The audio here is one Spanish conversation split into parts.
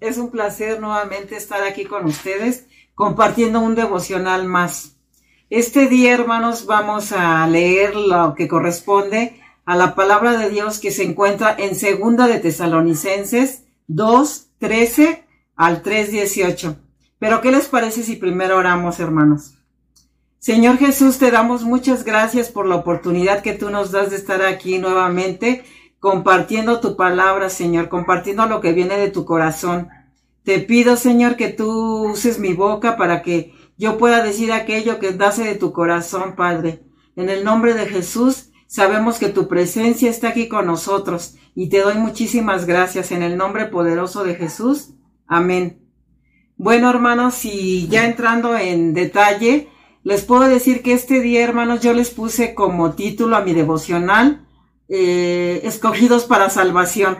Es un placer nuevamente estar aquí con ustedes compartiendo un devocional más. Este día, hermanos, vamos a leer lo que corresponde a la palabra de Dios que se encuentra en Segunda de Tesalonicenses 2, 13 al 3, 18. Pero, ¿qué les parece si primero oramos, hermanos? Señor Jesús, te damos muchas gracias por la oportunidad que tú nos das de estar aquí nuevamente compartiendo tu palabra, Señor, compartiendo lo que viene de tu corazón. Te pido, Señor, que tú uses mi boca para que yo pueda decir aquello que nace de tu corazón, Padre. En el nombre de Jesús, sabemos que tu presencia está aquí con nosotros y te doy muchísimas gracias en el nombre poderoso de Jesús. Amén. Bueno, hermanos, y ya entrando en detalle, les puedo decir que este día, hermanos, yo les puse como título a mi devocional, eh, escogidos para salvación.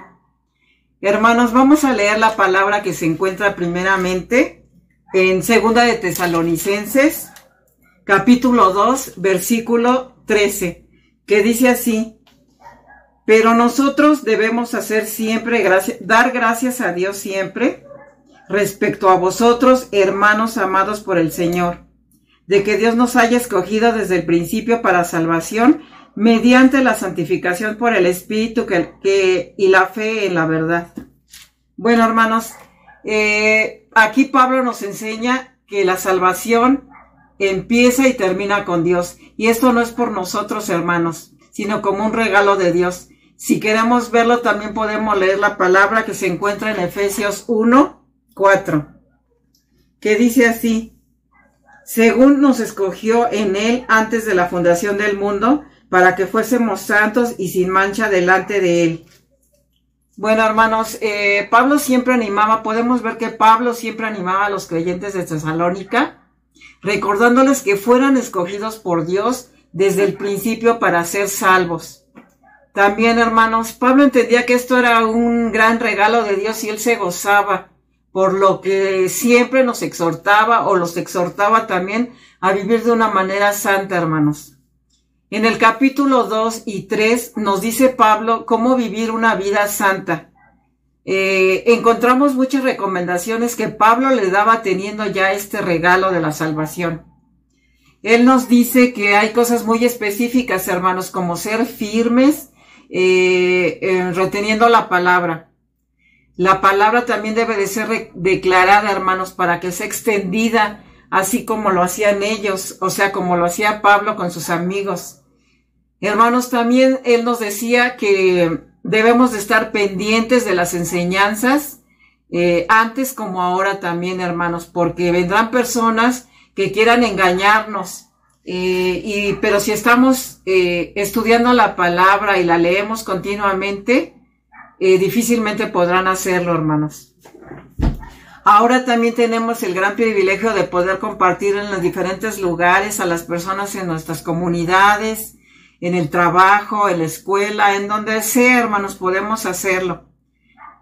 Hermanos, vamos a leer la palabra que se encuentra primeramente en Segunda de Tesalonicenses, capítulo 2, versículo 13, que dice así, pero nosotros debemos hacer siempre, dar gracias a Dios siempre respecto a vosotros, hermanos amados por el Señor de que Dios nos haya escogido desde el principio para salvación mediante la santificación por el Espíritu que, y la fe en la verdad. Bueno, hermanos, eh, aquí Pablo nos enseña que la salvación empieza y termina con Dios. Y esto no es por nosotros, hermanos, sino como un regalo de Dios. Si queremos verlo, también podemos leer la palabra que se encuentra en Efesios 1, 4, que dice así, según nos escogió en Él antes de la fundación del mundo, para que fuésemos santos y sin mancha delante de Él. Bueno, hermanos, eh, Pablo siempre animaba, podemos ver que Pablo siempre animaba a los creyentes de Tesalónica, recordándoles que fueran escogidos por Dios desde el principio para ser salvos. También, hermanos, Pablo entendía que esto era un gran regalo de Dios y él se gozaba por lo que siempre nos exhortaba o los exhortaba también a vivir de una manera santa, hermanos. En el capítulo 2 y 3 nos dice Pablo cómo vivir una vida santa. Eh, encontramos muchas recomendaciones que Pablo le daba teniendo ya este regalo de la salvación. Él nos dice que hay cosas muy específicas, hermanos, como ser firmes, eh, reteniendo la palabra la palabra también debe de ser declarada, hermanos, para que sea extendida, así como lo hacían ellos, o sea, como lo hacía Pablo con sus amigos. Hermanos, también él nos decía que debemos de estar pendientes de las enseñanzas, eh, antes como ahora también, hermanos, porque vendrán personas que quieran engañarnos. Eh, y, pero si estamos eh, estudiando la palabra y la leemos continuamente, difícilmente podrán hacerlo, hermanos. Ahora también tenemos el gran privilegio de poder compartir en los diferentes lugares a las personas en nuestras comunidades, en el trabajo, en la escuela, en donde sea, hermanos, podemos hacerlo.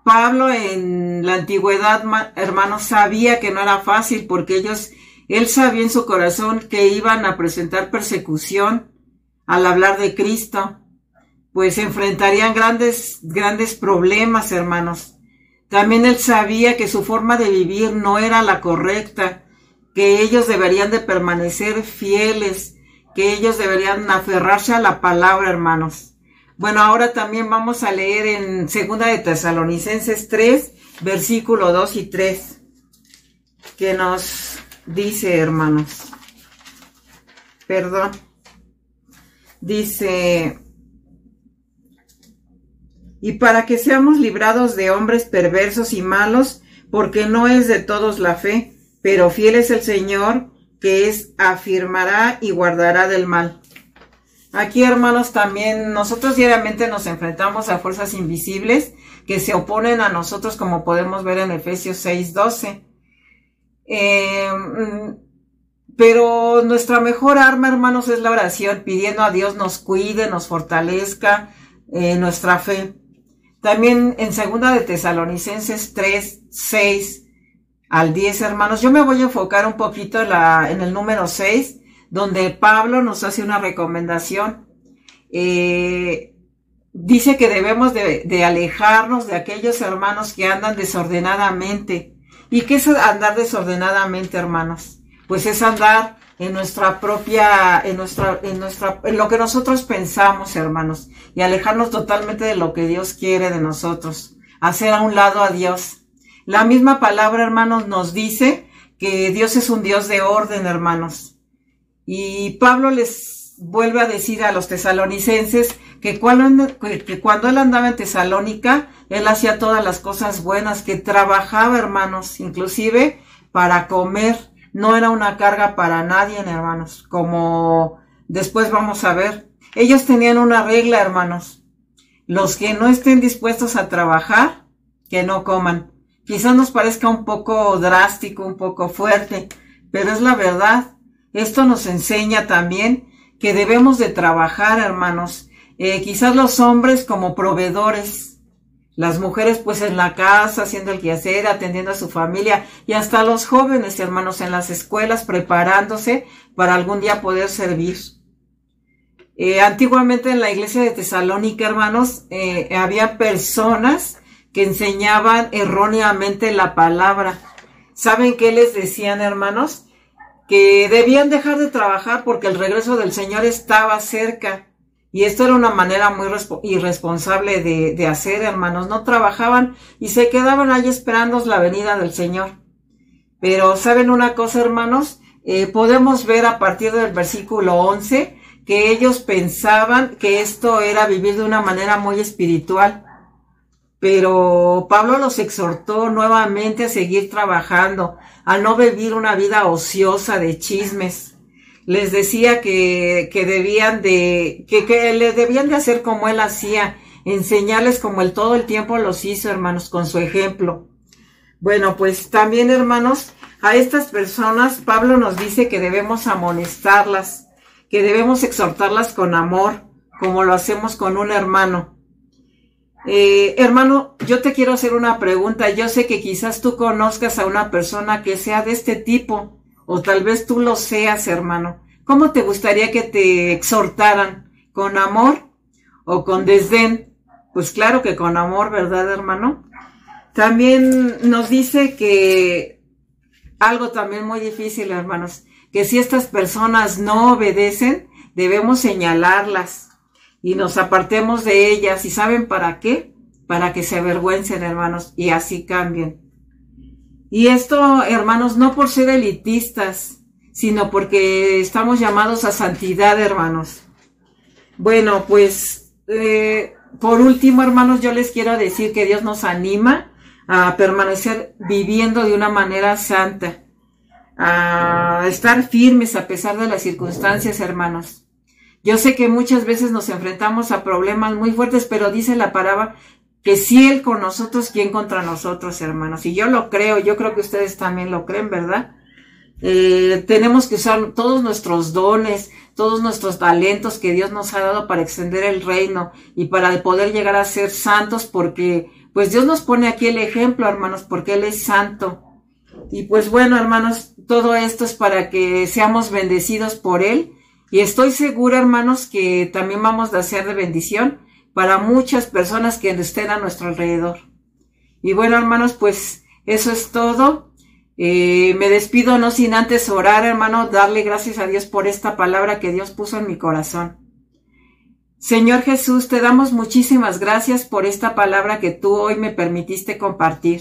Pablo en la antigüedad, hermanos, sabía que no era fácil porque ellos, él sabía en su corazón que iban a presentar persecución al hablar de Cristo pues enfrentarían grandes, grandes problemas, hermanos. También él sabía que su forma de vivir no era la correcta, que ellos deberían de permanecer fieles, que ellos deberían aferrarse a la palabra, hermanos. Bueno, ahora también vamos a leer en Segunda de Tesalonicenses 3, versículo 2 y 3, que nos dice, hermanos. Perdón. Dice, y para que seamos librados de hombres perversos y malos, porque no es de todos la fe, pero fiel es el Señor, que es afirmará y guardará del mal. Aquí, hermanos, también nosotros diariamente nos enfrentamos a fuerzas invisibles que se oponen a nosotros, como podemos ver en Efesios 6:12. Eh, pero nuestra mejor arma, hermanos, es la oración, pidiendo a Dios nos cuide, nos fortalezca eh, nuestra fe. También en segunda de Tesalonicenses 3, 6 al 10, hermanos. Yo me voy a enfocar un poquito en, la, en el número 6, donde Pablo nos hace una recomendación. Eh, dice que debemos de, de, alejarnos de aquellos hermanos que andan desordenadamente. ¿Y qué es andar desordenadamente, hermanos? Pues es andar en nuestra propia, en nuestra, en nuestra, en lo que nosotros pensamos, hermanos, y alejarnos totalmente de lo que Dios quiere de nosotros, hacer a un lado a Dios. La misma palabra, hermanos, nos dice que Dios es un Dios de orden, hermanos. Y Pablo les vuelve a decir a los tesalonicenses que cuando, él andaba en Tesalónica, él hacía todas las cosas buenas, que trabajaba, hermanos, inclusive para comer. No era una carga para nadie, hermanos, como después vamos a ver. Ellos tenían una regla, hermanos. Los que no estén dispuestos a trabajar, que no coman. Quizás nos parezca un poco drástico, un poco fuerte, pero es la verdad. Esto nos enseña también que debemos de trabajar, hermanos, eh, quizás los hombres como proveedores, las mujeres pues en la casa, haciendo el quehacer, atendiendo a su familia y hasta los jóvenes hermanos en las escuelas preparándose para algún día poder servir. Eh, antiguamente en la iglesia de Tesalónica, hermanos, eh, había personas que enseñaban erróneamente la palabra. ¿Saben qué les decían, hermanos? Que debían dejar de trabajar porque el regreso del Señor estaba cerca y esto era una manera muy irresponsable de, hacer, hermanos. No trabajaban y se quedaban ahí esperando la venida del Señor. Pero, ¿saben una cosa, hermanos? Eh, podemos ver a partir del versículo 11 que ellos pensaban que esto era vivir de una manera muy espiritual. Pero Pablo los exhortó nuevamente a seguir trabajando, a no vivir una vida ociosa de chismes les decía que, que debían de, que, que le debían de hacer como él hacía, enseñarles como él todo el tiempo los hizo, hermanos, con su ejemplo. Bueno, pues también, hermanos, a estas personas Pablo nos dice que debemos amonestarlas, que debemos exhortarlas con amor, como lo hacemos con un hermano. Eh, hermano, yo te quiero hacer una pregunta. Yo sé que quizás tú conozcas a una persona que sea de este tipo o tal vez tú lo seas, hermano. ¿Cómo te gustaría que te exhortaran? ¿Con amor o con desdén? Pues claro que con amor, ¿verdad, hermano? También nos dice que algo también muy difícil, hermanos, que si estas personas no obedecen, debemos señalarlas y nos apartemos de ellas. ¿Y saben para qué? Para que se avergüencen, hermanos, y así cambien. Y esto, hermanos, no por ser elitistas, sino porque estamos llamados a santidad, hermanos. Bueno, pues, eh, por último, hermanos, yo les quiero decir que Dios nos anima a permanecer viviendo de una manera santa, a estar firmes a pesar de las circunstancias, hermanos. Yo sé que muchas veces nos enfrentamos a problemas muy fuertes, pero dice la palabra que si Él con nosotros, ¿quién contra nosotros, hermanos? Y yo lo creo, yo creo que ustedes también lo creen, ¿verdad? Eh, tenemos que usar todos nuestros dones, todos nuestros talentos que Dios nos ha dado para extender el reino y para poder llegar a ser santos porque pues Dios nos pone aquí el ejemplo, hermanos, porque Él es santo. Y pues bueno, hermanos, todo esto es para que seamos bendecidos por Él. Y estoy segura, hermanos, que también vamos a hacer de bendición para muchas personas que estén a nuestro alrededor. Y bueno, hermanos, pues eso es todo. Eh, me despido no sin antes orar, hermano, darle gracias a Dios por esta palabra que Dios puso en mi corazón. Señor Jesús, te damos muchísimas gracias por esta palabra que tú hoy me permitiste compartir.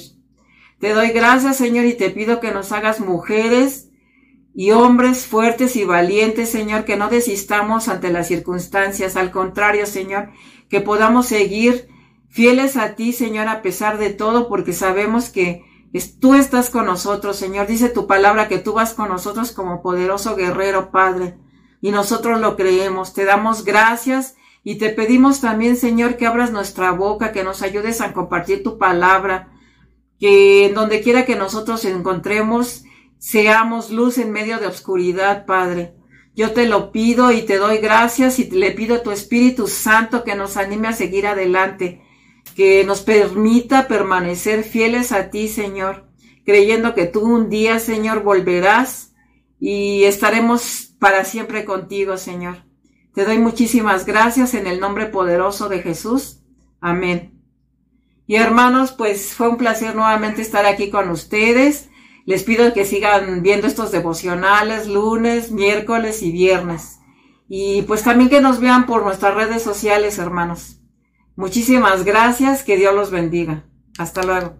Te doy gracias, Señor, y te pido que nos hagas mujeres y hombres fuertes y valientes, Señor, que no desistamos ante las circunstancias. Al contrario, Señor, que podamos seguir fieles a ti, Señor, a pesar de todo, porque sabemos que tú estás con nosotros, Señor. Dice tu palabra que tú vas con nosotros como poderoso guerrero, Padre. Y nosotros lo creemos. Te damos gracias y te pedimos también, Señor, que abras nuestra boca, que nos ayudes a compartir tu palabra, que en donde quiera que nosotros encontremos, seamos luz en medio de oscuridad, Padre. Yo te lo pido y te doy gracias y le pido a tu Espíritu Santo que nos anime a seguir adelante, que nos permita permanecer fieles a ti, Señor, creyendo que tú un día, Señor, volverás y estaremos para siempre contigo, Señor. Te doy muchísimas gracias en el nombre poderoso de Jesús. Amén. Y hermanos, pues fue un placer nuevamente estar aquí con ustedes. Les pido que sigan viendo estos devocionales lunes, miércoles y viernes. Y pues también que nos vean por nuestras redes sociales, hermanos. Muchísimas gracias, que Dios los bendiga. Hasta luego.